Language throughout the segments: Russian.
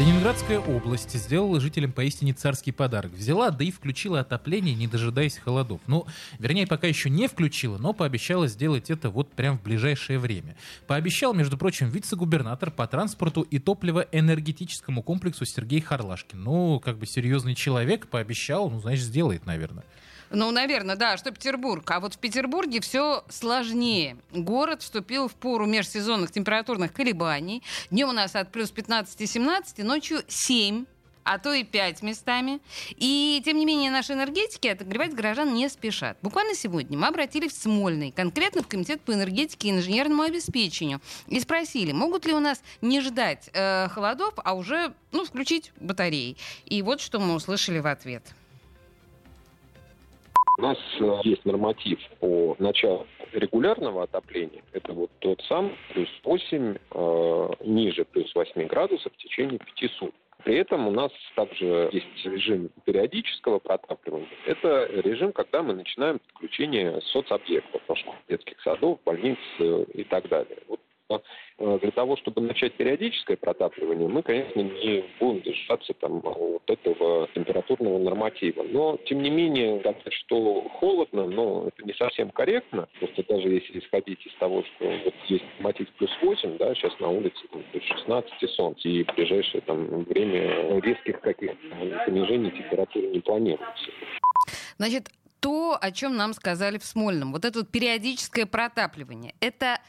Ленинградская область сделала жителям поистине царский подарок. Взяла, да и включила отопление, не дожидаясь холодов. Ну, вернее, пока еще не включила, но пообещала сделать это вот прям в ближайшее время. Пообещал, между прочим, вице-губернатор по транспорту и топливо-энергетическому комплексу Сергей Харлашкин. Ну, как бы серьезный человек пообещал, ну, значит, сделает, наверное. Ну, наверное, да, что Петербург. А вот в Петербурге все сложнее. Город вступил в пору межсезонных температурных колебаний. Днем у нас от плюс 15-17, ночью 7 а то и 5 местами. И, тем не менее, наши энергетики отогревать горожан не спешат. Буквально сегодня мы обратились в Смольный, конкретно в Комитет по энергетике и инженерному обеспечению, и спросили, могут ли у нас не ждать э, холодов, а уже ну, включить батареи. И вот что мы услышали в ответ. У нас э, есть норматив по началу регулярного отопления. Это вот тот сам плюс 8, э, ниже плюс 8 градусов в течение 5 суток. При этом у нас также есть режим периодического протапливания. Это режим, когда мы начинаем подключение соцобъектов, детских садов, больниц э, и так далее. Вот Э, для того, чтобы начать периодическое протапливание, мы, конечно, не будем держаться там вот этого температурного норматива. Но, тем не менее, сказать, что холодно, но это не совсем корректно. Просто даже если исходить из того, что вот есть норматив плюс 8, да, сейчас на улице там, плюс 16 и солнце, и в ближайшее там, время резких каких-то понижений температуры не планируется. Значит, то, о чем нам сказали в Смольном, вот это вот периодическое протапливание, это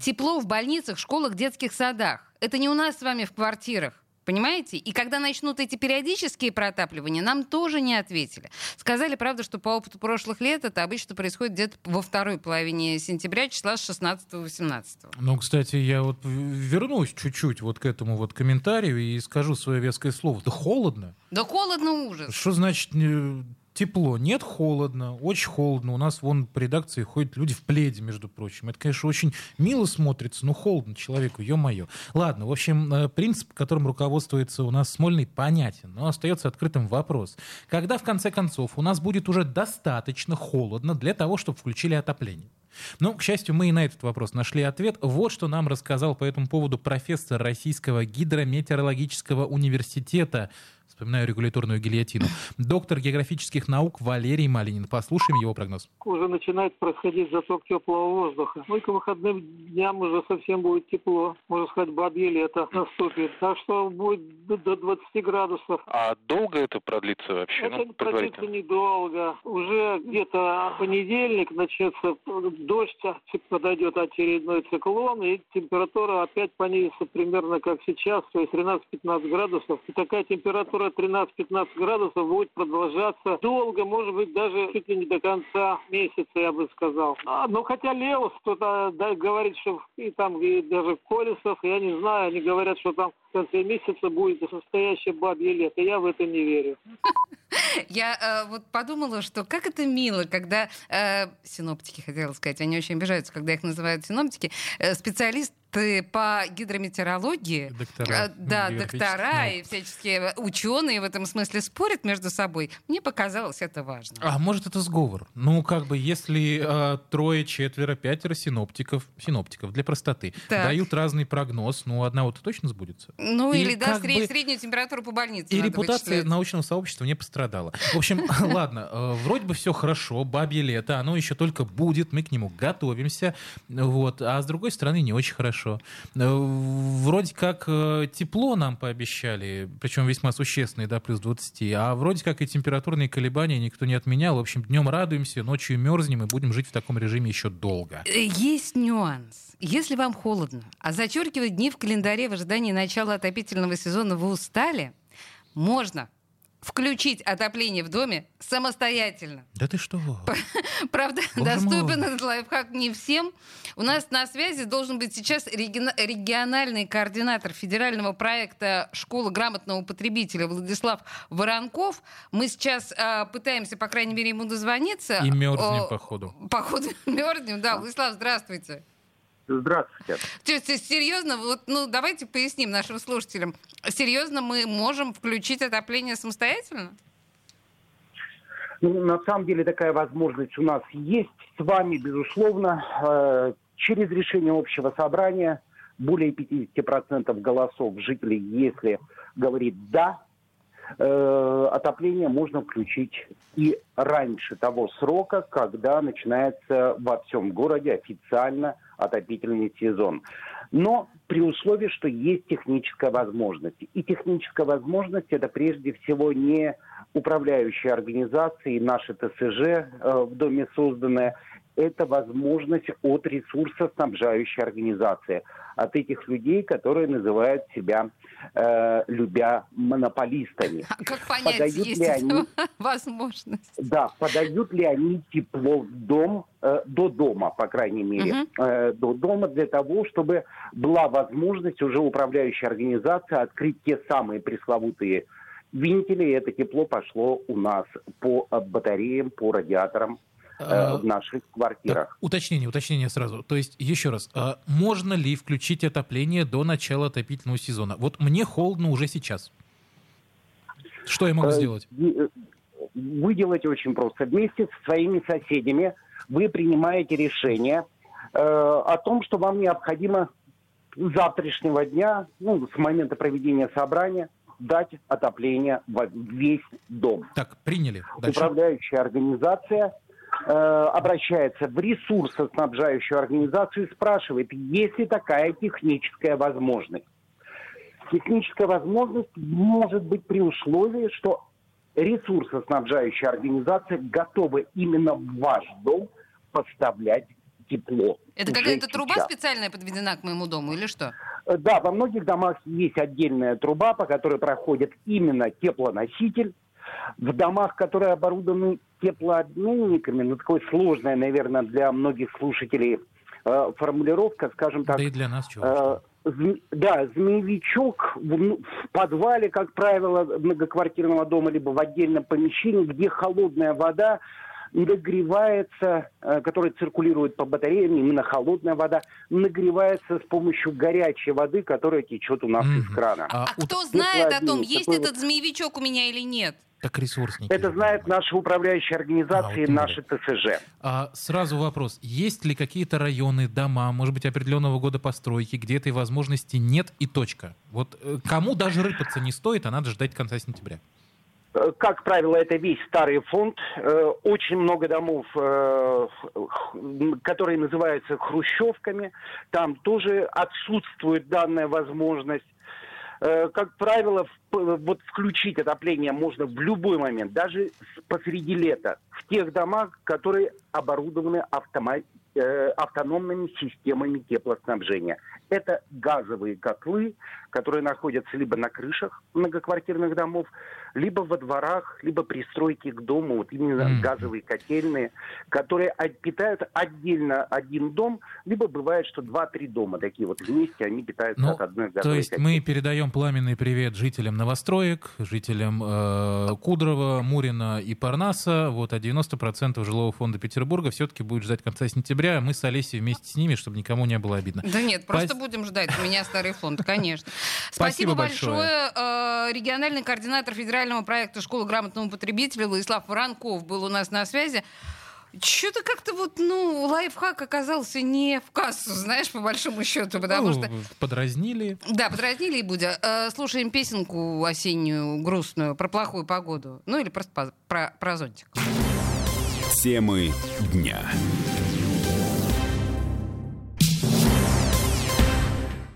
тепло в больницах, школах, детских садах. Это не у нас с вами в квартирах. Понимаете? И когда начнут эти периодические протапливания, нам тоже не ответили. Сказали, правда, что по опыту прошлых лет это обычно происходит где-то во второй половине сентября, числа с 16-18. Ну, кстати, я вот вернусь чуть-чуть вот к этому вот комментарию и скажу свое веское слово. Да холодно. Да холодно ужас. Что значит тепло, нет холодно, очень холодно. У нас вон по редакции ходят люди в пледе, между прочим. Это, конечно, очень мило смотрится, но холодно человеку, ё-моё. Ладно, в общем, э, принцип, которым руководствуется у нас Смольный, понятен, но остается открытым вопрос. Когда, в конце концов, у нас будет уже достаточно холодно для того, чтобы включили отопление? Но, к счастью, мы и на этот вопрос нашли ответ. Вот что нам рассказал по этому поводу профессор Российского гидрометеорологического университета вспоминаю регуляторную гильотину. Доктор географических наук Валерий Малинин. Послушаем его прогноз. Уже начинает происходить заток теплого воздуха. Ну и к выходным дням уже совсем будет тепло. Можно сказать, бабье лето наступит. Так что будет до 20 градусов. А долго это продлится вообще? Это ну, продлится недолго. Уже где-то понедельник начнется дождь, подойдет очередной циклон, и температура опять понизится примерно как сейчас, то есть 13-15 градусов. И такая температура 13-15 градусов будет продолжаться долго, может быть, даже чуть ли не до конца месяца, я бы сказал. А, ну, хотя Леос кто-то да, говорит, что и там, и даже Колесов, я не знаю, они говорят, что там в конце месяца будет настоящее бабье лето. Я в это не верю. Я э, вот подумала, что как это мило, когда э, синоптики, хотела сказать, они очень обижаются, когда их называют синоптики, э, специалист ты по гидрометеорологии, доктора, э, да, доктора и всяческие ученые в этом смысле спорят между собой. Мне показалось это важно. А может это сговор? Ну как бы если э, трое, четверо, пятеро синоптиков, синоптиков для простоты так. дают разный прогноз, ну одного-то точно сбудется. Ну и или да, сред, бы... среднюю температуру по больнице. И репутация вычислять. научного сообщества не пострадала. В общем, ладно, э, вроде бы все хорошо, бабье лето, оно еще только будет, мы к нему готовимся, вот, а с другой стороны не очень хорошо. Э, вроде как э, тепло нам пообещали, причем весьма существенные, да, плюс 20, а вроде как и температурные колебания никто не отменял. В общем, днем радуемся, ночью мерзнем и будем жить в таком режиме еще долго. Есть нюанс. Если вам холодно, а зачеркивать дни в календаре в ожидании начала отопительного сезона вы устали, можно включить отопление в доме самостоятельно. Да ты что? Правда, Боже доступен мой. этот лайфхак не всем. У нас на связи должен быть сейчас региональный координатор федерального проекта «Школа грамотного потребителя» Владислав Воронков. Мы сейчас э, пытаемся, по крайней мере, ему дозвониться. И мерзнем, походу. Походу мерзнем, да. Владислав, здравствуйте. Здравствуйте. То есть, серьезно, вот, ну, давайте поясним нашим слушателям. Серьезно, мы можем включить отопление самостоятельно? Ну, на самом деле такая возможность у нас есть с вами, безусловно. Э, через решение общего собрания более 50% голосов жителей, если говорит «да», э, отопление можно включить и раньше того срока, когда начинается во всем городе официально отопительный сезон. Но при условии, что есть техническая возможность. И техническая возможность это прежде всего не управляющие организации, наши ТСЖ э, в доме созданная, это возможность от ресурсоснабжающей организации, от этих людей, которые называют себя, э, любя, монополистами. А как понять, подают есть ли они, возможность? Да, подают ли они тепло в дом, э, до дома, по крайней мере, угу. э, до дома для того, чтобы была возможность уже управляющей организации открыть те самые пресловутые вентили, и это тепло пошло у нас по батареям, по радиаторам э, а, в наших квартирах. Так, уточнение, уточнение сразу. То есть, еще раз, а можно ли включить отопление до начала отопительного сезона? Вот мне холодно уже сейчас. Что я могу э, сделать? Э, вы делаете очень просто. Вместе со своими соседями вы принимаете решение э, о том, что вам необходимо с завтрашнего дня, ну, с момента проведения собрания, дать отопление в весь дом. Так, приняли. Дальше. Управляющая организация э, обращается в ресурсоснабжающую организацию и спрашивает, есть ли такая техническая возможность. Техническая возможность может быть при условии, что ресурсоснабжающая организация готова именно в ваш дом поставлять тепло. Это какая-то труба специальная подведена к моему дому или что? Э, да, во многих домах есть отдельная труба, по которой проходит именно теплоноситель. В домах, которые оборудованы теплообменниками, ну, такое сложное, наверное, для многих слушателей э, формулировка, скажем так. Да и для нас чего? Э, да, змеевичок в, ну, в подвале, как правило, многоквартирного дома, либо в отдельном помещении, где холодная вода нагревается, э, который циркулирует по батареям, именно холодная вода, нагревается с помощью горячей воды, которая течет у нас mm-hmm. из крана. А, а кто знает о том, есть этот змеевичок у меня или нет? Как ресурсники. Это знают наши управляющие организации, а, наши ТСЖ. А, сразу вопрос. Есть ли какие-то районы, дома, может быть, определенного года постройки, где этой возможности нет и точка? Вот э, кому даже рыпаться не стоит, а надо ждать конца сентября? Э, как правило, это весь старый фонд. Э, очень много домов, которые называются хрущевками. Там тоже отсутствует данная возможность. Как правило, вот включить отопление можно в любой момент, даже посреди лета, в тех домах, которые оборудованы автомат, автономными системами теплоснабжения. Это газовые котлы, которые находятся либо на крышах многоквартирных домов, либо во дворах, либо пристройки к дому, вот именно mm. газовые котельные, которые питают отдельно один дом, либо бывает, что два-три дома такие вот вместе, они питаются ну, от одной газовой То есть котельной. мы передаем пламенный привет жителям новостроек, жителям э, Кудрова, Мурина и Парнаса, вот, а 90% жилого фонда Петербурга все-таки будет ждать конца сентября, мы с Олесей вместе с ними, чтобы никому не было обидно. Да нет, просто будем ждать, у меня старый фонд, конечно. Спасибо, большое. Э, региональный координатор федерального проекта «Школа грамотного потребителя» Владислав Воронков был у нас на связи. Что-то как-то вот, ну, лайфхак оказался не в кассу, знаешь, по большому счету, потому ну, что... Подразнили. Да, подразнили и будя. Э, слушаем песенку осеннюю, грустную, про плохую погоду. Ну, или просто про, про зонтик. Темы дня.